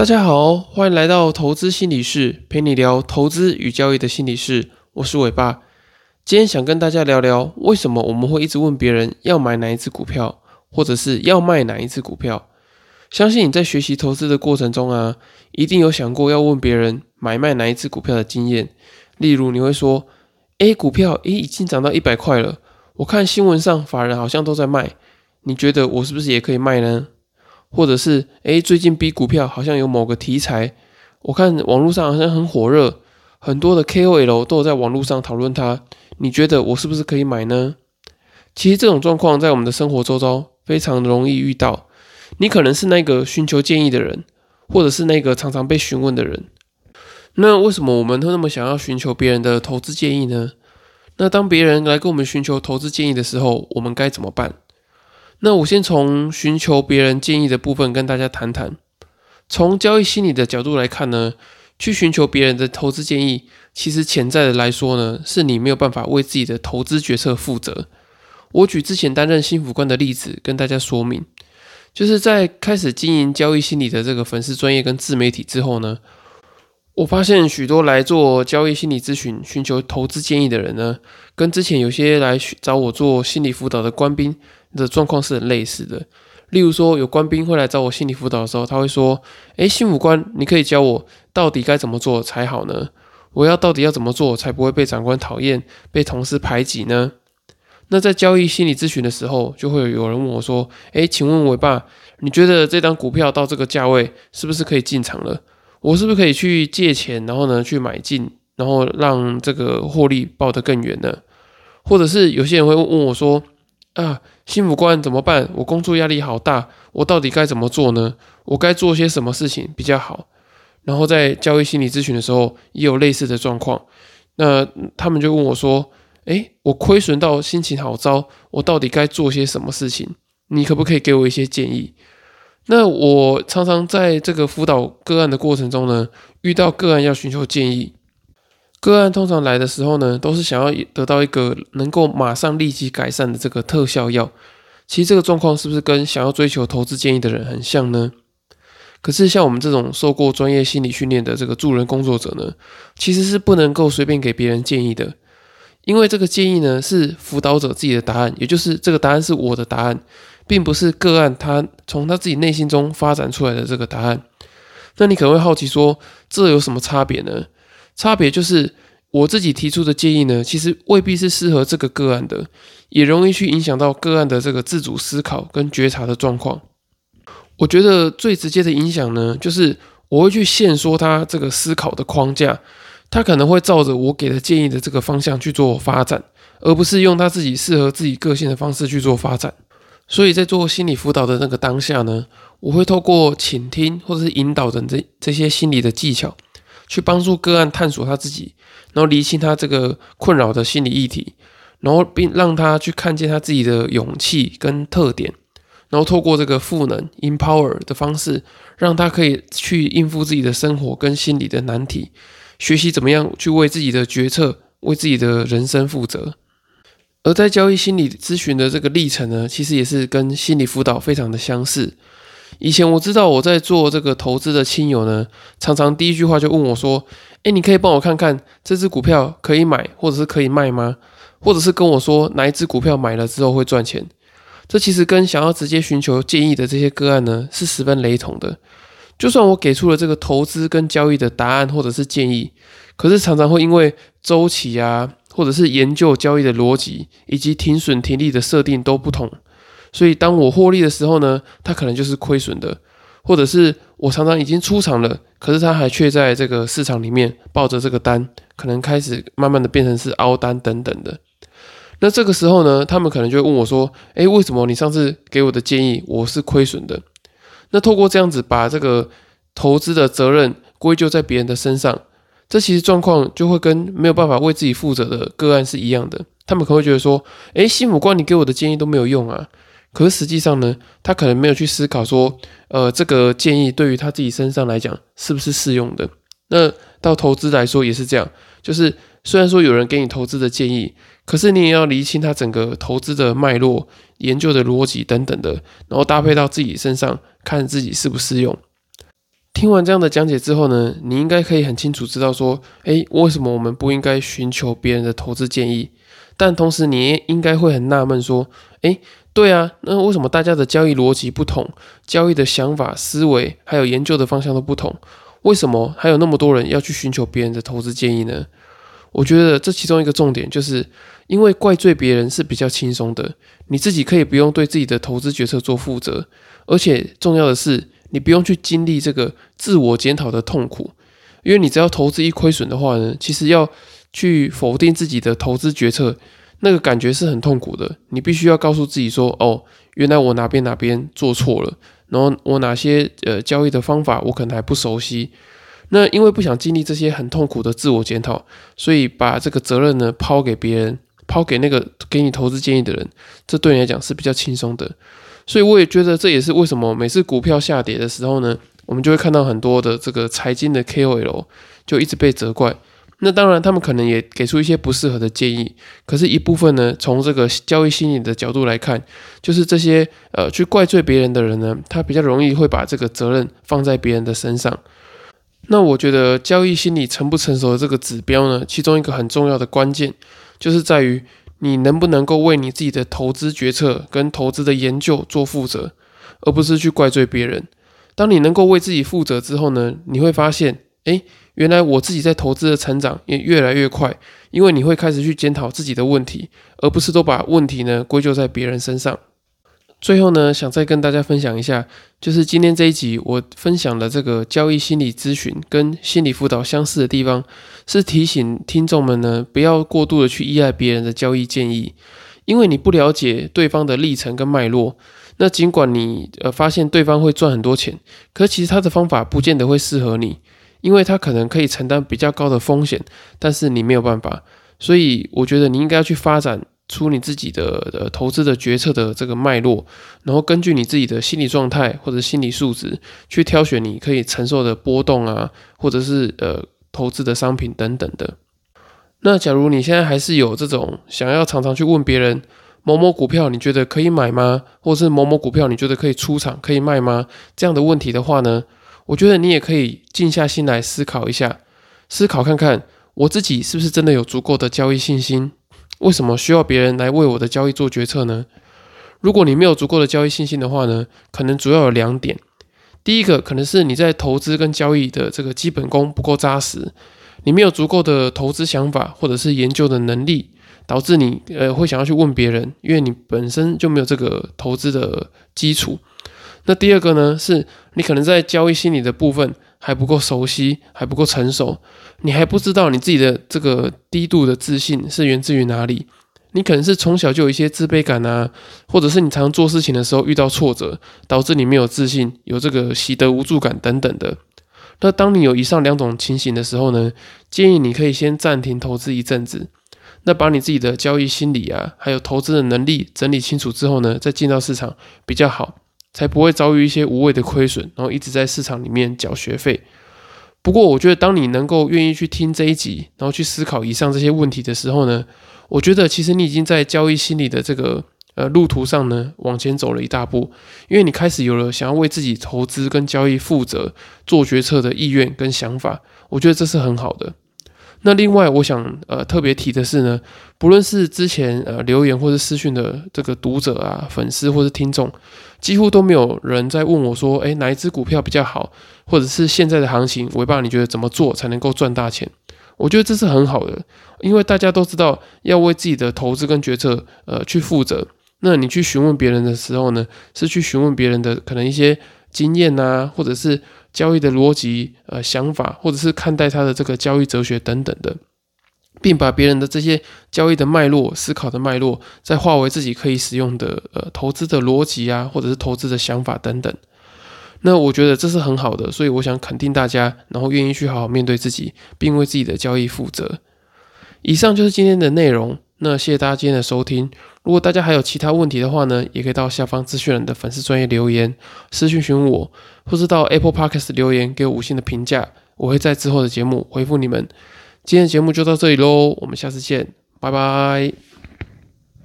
大家好，欢迎来到投资心理室，陪你聊投资与交易的心理室。我是伟爸，今天想跟大家聊聊，为什么我们会一直问别人要买哪一只股票，或者是要卖哪一只股票。相信你在学习投资的过程中啊，一定有想过要问别人买卖哪一只股票的经验。例如，你会说：“A 股票，诶，已经涨到一百块了，我看新闻上法人好像都在卖，你觉得我是不是也可以卖呢？”或者是诶，最近 B 股票好像有某个题材，我看网络上好像很火热，很多的 KOL 都有在网络上讨论它。你觉得我是不是可以买呢？其实这种状况在我们的生活周遭非常容易遇到。你可能是那个寻求建议的人，或者是那个常常被询问的人。那为什么我们会那么想要寻求别人的投资建议呢？那当别人来跟我们寻求投资建议的时候，我们该怎么办？那我先从寻求别人建议的部分跟大家谈谈。从交易心理的角度来看呢，去寻求别人的投资建议，其实潜在的来说呢，是你没有办法为自己的投资决策负责。我举之前担任新辅官的例子跟大家说明，就是在开始经营交易心理的这个粉丝专业跟自媒体之后呢，我发现许多来做交易心理咨询、寻求投资建议的人呢，跟之前有些来找我做心理辅导的官兵。的状况是很类似的。例如说，有官兵会来找我心理辅导的时候，他会说：“诶，新武官，你可以教我到底该怎么做才好呢？我要到底要怎么做才不会被长官讨厌、被同事排挤呢？”那在交易心理咨询的时候，就会有人问我说：“诶，请问伟爸，你觉得这张股票到这个价位是不是可以进场了？我是不是可以去借钱，然后呢去买进，然后让这个获利抱得更远呢？或者是有些人会问我说：“啊？”幸福官怎么办？我工作压力好大，我到底该怎么做呢？我该做些什么事情比较好？然后在交易心理咨询的时候也有类似的状况，那他们就问我说：“诶，我亏损到心情好糟，我到底该做些什么事情？你可不可以给我一些建议？”那我常常在这个辅导个案的过程中呢，遇到个案要寻求建议。个案通常来的时候呢，都是想要得到一个能够马上立即改善的这个特效药。其实这个状况是不是跟想要追求投资建议的人很像呢？可是像我们这种受过专业心理训练的这个助人工作者呢，其实是不能够随便给别人建议的，因为这个建议呢是辅导者自己的答案，也就是这个答案是我的答案，并不是个案他从他自己内心中发展出来的这个答案。那你可能会好奇说，这有什么差别呢？差别就是我自己提出的建议呢，其实未必是适合这个个案的，也容易去影响到个案的这个自主思考跟觉察的状况。我觉得最直接的影响呢，就是我会去限缩他这个思考的框架，他可能会照着我给的建议的这个方向去做发展，而不是用他自己适合自己个性的方式去做发展。所以在做心理辅导的那个当下呢，我会透过倾听或者是引导等这这些心理的技巧。去帮助个案探索他自己，然后厘清他这个困扰的心理议题，然后并让他去看见他自己的勇气跟特点，然后透过这个赋能 （empower） 的方式，让他可以去应付自己的生活跟心理的难题，学习怎么样去为自己的决策、为自己的人生负责。而在交易心理咨询的这个历程呢，其实也是跟心理辅导非常的相似。以前我知道我在做这个投资的亲友呢，常常第一句话就问我说：“哎，你可以帮我看看这只股票可以买或者是可以卖吗？或者是跟我说哪一只股票买了之后会赚钱？”这其实跟想要直接寻求建议的这些个案呢是十分雷同的。就算我给出了这个投资跟交易的答案或者是建议，可是常常会因为周期啊，或者是研究交易的逻辑以及停损停利的设定都不同。所以，当我获利的时候呢，它可能就是亏损的，或者是我常常已经出场了，可是它还却在这个市场里面抱着这个单，可能开始慢慢的变成是凹单等等的。那这个时候呢，他们可能就会问我说：“诶，为什么你上次给我的建议我是亏损的？”那透过这样子把这个投资的责任归咎在别人的身上，这其实状况就会跟没有办法为自己负责的个案是一样的。他们可能会觉得说：“诶，新五官你给我的建议都没有用啊。”可是实际上呢，他可能没有去思考说，呃，这个建议对于他自己身上来讲是不是适用的？那到投资来说也是这样，就是虽然说有人给你投资的建议，可是你也要厘清他整个投资的脉络、研究的逻辑等等的，然后搭配到自己身上，看自己适不适用。听完这样的讲解之后呢，你应该可以很清楚知道说，诶，为什么我们不应该寻求别人的投资建议？但同时，你也应该会很纳闷说，诶，对啊，那为什么大家的交易逻辑不同，交易的想法、思维还有研究的方向都不同？为什么还有那么多人要去寻求别人的投资建议呢？我觉得这其中一个重点就是，因为怪罪别人是比较轻松的，你自己可以不用对自己的投资决策做负责，而且重要的是，你不用去经历这个自我检讨的痛苦，因为你只要投资一亏损的话呢，其实要去否定自己的投资决策，那个感觉是很痛苦的。你必须要告诉自己说，哦，原来我哪边哪边做错了，然后我哪些呃交易的方法我可能还不熟悉。那因为不想经历这些很痛苦的自我检讨，所以把这个责任呢抛给别人，抛给那个给你投资建议的人，这对你来讲是比较轻松的。所以我也觉得这也是为什么每次股票下跌的时候呢，我们就会看到很多的这个财经的 KOL 就一直被责怪。那当然他们可能也给出一些不适合的建议，可是，一部分呢，从这个交易心理的角度来看，就是这些呃去怪罪别人的人呢，他比较容易会把这个责任放在别人的身上。那我觉得交易心理成不成熟的这个指标呢，其中一个很重要的关键，就是在于你能不能够为你自己的投资决策跟投资的研究做负责，而不是去怪罪别人。当你能够为自己负责之后呢，你会发现，诶，原来我自己在投资的成长也越来越快，因为你会开始去检讨自己的问题，而不是都把问题呢归咎在别人身上。最后呢，想再跟大家分享一下，就是今天这一集我分享的这个交易心理咨询跟心理辅导相似的地方，是提醒听众们呢，不要过度的去依赖别人的交易建议，因为你不了解对方的历程跟脉络。那尽管你呃发现对方会赚很多钱，可其实他的方法不见得会适合你，因为他可能可以承担比较高的风险，但是你没有办法。所以我觉得你应该要去发展。出你自己的呃投资的决策的这个脉络，然后根据你自己的心理状态或者心理素质去挑选你可以承受的波动啊，或者是呃投资的商品等等的。那假如你现在还是有这种想要常常去问别人某某股票你觉得可以买吗，或是某某股票你觉得可以出场可以卖吗这样的问题的话呢，我觉得你也可以静下心来思考一下，思考看看我自己是不是真的有足够的交易信心。为什么需要别人来为我的交易做决策呢？如果你没有足够的交易信心的话呢，可能主要有两点。第一个可能是你在投资跟交易的这个基本功不够扎实，你没有足够的投资想法或者是研究的能力，导致你呃会想要去问别人，因为你本身就没有这个投资的基础。那第二个呢，是你可能在交易心理的部分还不够熟悉，还不够成熟。你还不知道你自己的这个低度的自信是源自于哪里？你可能是从小就有一些自卑感啊，或者是你常做事情的时候遇到挫折，导致你没有自信，有这个习得无助感等等的。那当你有以上两种情形的时候呢，建议你可以先暂停投资一阵子，那把你自己的交易心理啊，还有投资的能力整理清楚之后呢，再进到市场比较好，才不会遭遇一些无谓的亏损，然后一直在市场里面缴学费。不过，我觉得当你能够愿意去听这一集，然后去思考以上这些问题的时候呢，我觉得其实你已经在交易心理的这个呃路途上呢往前走了一大步，因为你开始有了想要为自己投资跟交易负责、做决策的意愿跟想法，我觉得这是很好的。那另外，我想呃特别提的是呢，不论是之前呃留言或者私讯的这个读者啊、粉丝或者听众，几乎都没有人在问我说，诶，哪一只股票比较好，或者是现在的行情，尾巴你觉得怎么做才能够赚大钱？我觉得这是很好的，因为大家都知道要为自己的投资跟决策呃去负责。那你去询问别人的时候呢，是去询问别人的可能一些经验啊，或者是。交易的逻辑、呃想法，或者是看待他的这个交易哲学等等的，并把别人的这些交易的脉络、思考的脉络，再化为自己可以使用的呃投资的逻辑啊，或者是投资的想法等等。那我觉得这是很好的，所以我想肯定大家，然后愿意去好好面对自己，并为自己的交易负责。以上就是今天的内容。那谢谢大家今天的收听。如果大家还有其他问题的话呢，也可以到下方资讯栏的粉丝专业留言私讯询问我，或是到 Apple Podcast 留言给我五星的评价，我会在之后的节目回复你们。今天的节目就到这里喽，我们下次见，拜拜。